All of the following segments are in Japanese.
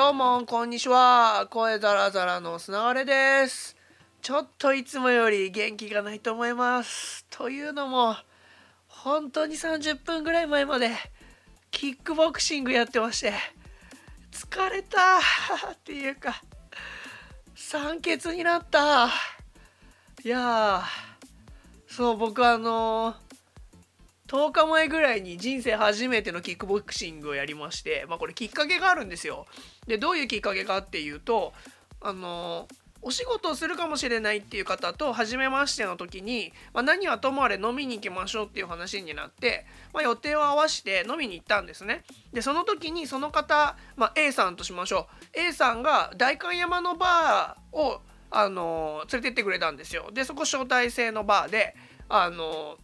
どうもこんにちは。声ザラザラの砂割れです。ちょっといつもより元気がないと思います。というのも本当に30分ぐらい前までキックボクシングやってまして疲れたっていうか酸欠になったいやそう僕あのー10日前ぐらいに人生初めてのキックボクシングをやりまして、まあ、これきっかけがあるんですよ。でどういうきっかけかっていうとあのお仕事をするかもしれないっていう方と初めましての時に、まあ、何はともあれ飲みに行きましょうっていう話になって、まあ、予定を合わせて飲みに行ったんですね。でその時にその方、まあ、A さんとしましょう A さんが代官山のバーをあの連れてってくれたんですよ。でそこ招待制のバーであの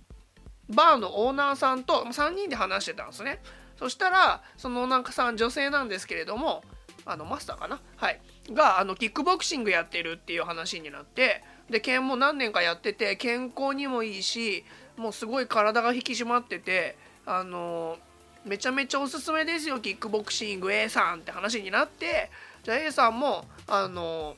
バーのオーナーさんと3人で話してたんですね。そしたらそのなんかさん女性なんですけれどもあのマスターかな？はい。があのキックボクシングやってるっていう話になってで剣も何年かやってて健康にもいいしもうすごい体が引き締まっててあのめちゃめちゃおすすめですよキックボクシング A さんって話になってじゃあ A さんもあの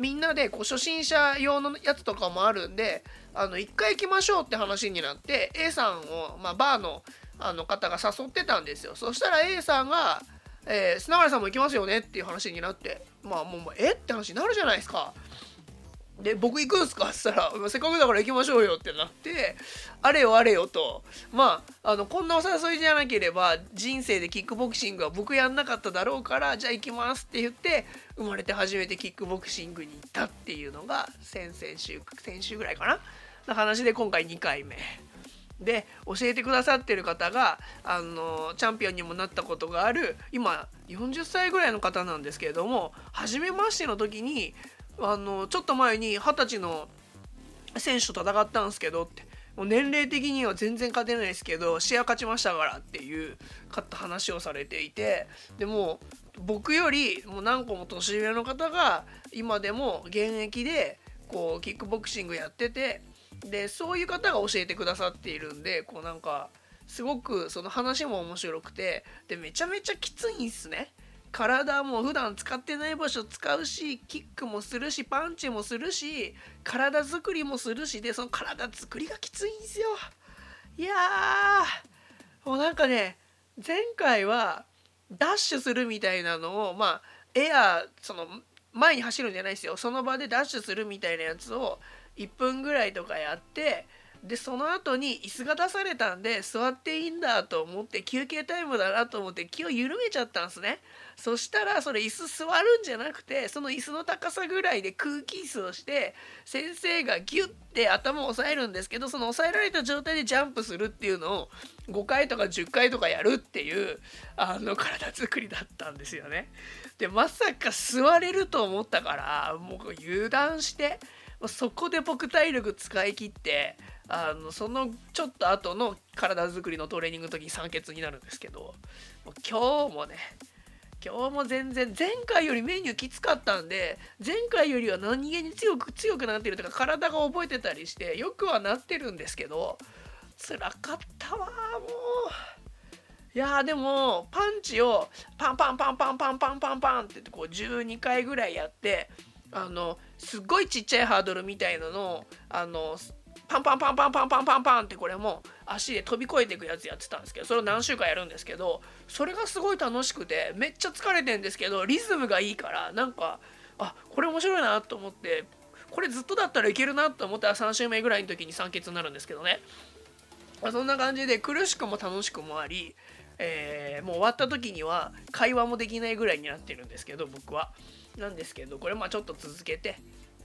みんなでこう初心者用のやつとかもあるんであの1回行きましょうって話になって A さんを、まあ、バーのあの方が誘ってたんですよそしたら A さんが「えー、砂原さんも行きますよね」っていう話になってまあもう「え？っ?」て話になるじゃないですか。で僕行くんすか？っつったらせっかくだから行きましょうよってなってあれよあれよと。まああのこんなお誘いじゃなければ人生でキックボクシングは僕やんなかっただろうからじゃあ行きますって言って生まれて初めてキックボクシングに行ったっていうのが先々週先週ぐらいかな？の話で今回2回目。で教えてくださってる方があのチャンピオンにもなったことがある今40歳ぐらいの方なんですけれども初めましての時にあのちょっと前に二十歳の選手と戦ったんですけどって。もう年齢的には全然勝てないですけど試合勝ちましたからっていう勝った話をされていて。でも僕よりもう何個も年上の方が今でも現役でこうキックボクシングやってて。でそういう方が教えてくださっているんでこうなんかすごくその話も面白くて。でめちゃめちゃきついんすね。体も普段使ってない場所使うしキックもするしパンチもするし体作りもするしでその体作りがきついんですよ。いやー。もうなんかね前回はダッシュするみたいなのをまあエアその前に走るんじゃないですよ。その場でダッシュするみたいなやつを1分ぐらいとかやってでその後に椅子が出されたんで座っていいんだと思って休憩タイムだなと思って気を緩めちゃったんですね。そしたらそれ椅子座るんじゃなくてその椅子の高さぐらいで空気椅子をして先生がギュッて頭を押さえるんですけどその押さえられた状態でジャンプするっていうのを5回とか10回とかやるっていうあの体作りだったんですよね。でまさか座れると思ったからもう油断してそこで僕体力使い切ってあのそのちょっと後の体作りのトレーニングの時に酸欠になるんですけどもう今日もね今日も全然前回よりメニューきつかったんで前回よりは何気に強く強くなってるというか体が覚えてたりしてよくはなってるんですけど辛かったわもう。いやでもパンチをパンパンパンパンパンパンパンパンってこう12回ぐらいやってあのすっごいちっちゃいハードルみたいなのをあのパンパンパンパンパンパンパンパンってこれも足で飛び越えていくやつやってたんですけどそれを何週間やるんですけどそれがすごい楽しくてめっちゃ疲れてんですけどリズムがいいからなんかあこれ面白いなと思ってこれずっとだったらいけるなと思ったら3週目ぐらいの時に酸欠になるんですけどね、まあ、そんな感じで苦しくも楽しくもあり、えー、もう終わった時には会話もできないぐらいになってるんですけど僕は。なんですけどこれまあちょっと続けて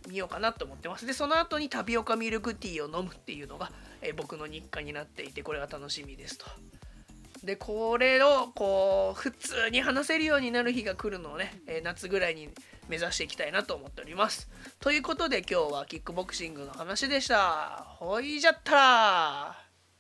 みようかなと思ってます。でその後にタピオカミルクティーを飲むっていうのが、え、僕の日課になっていてこれが楽しみですと。でこれをこう普通に話せるようになる日が来るのをね、え、夏ぐらいに目指していきたいなと思っております。ということで今日はキックボクシングの話でした。ほいじゃったら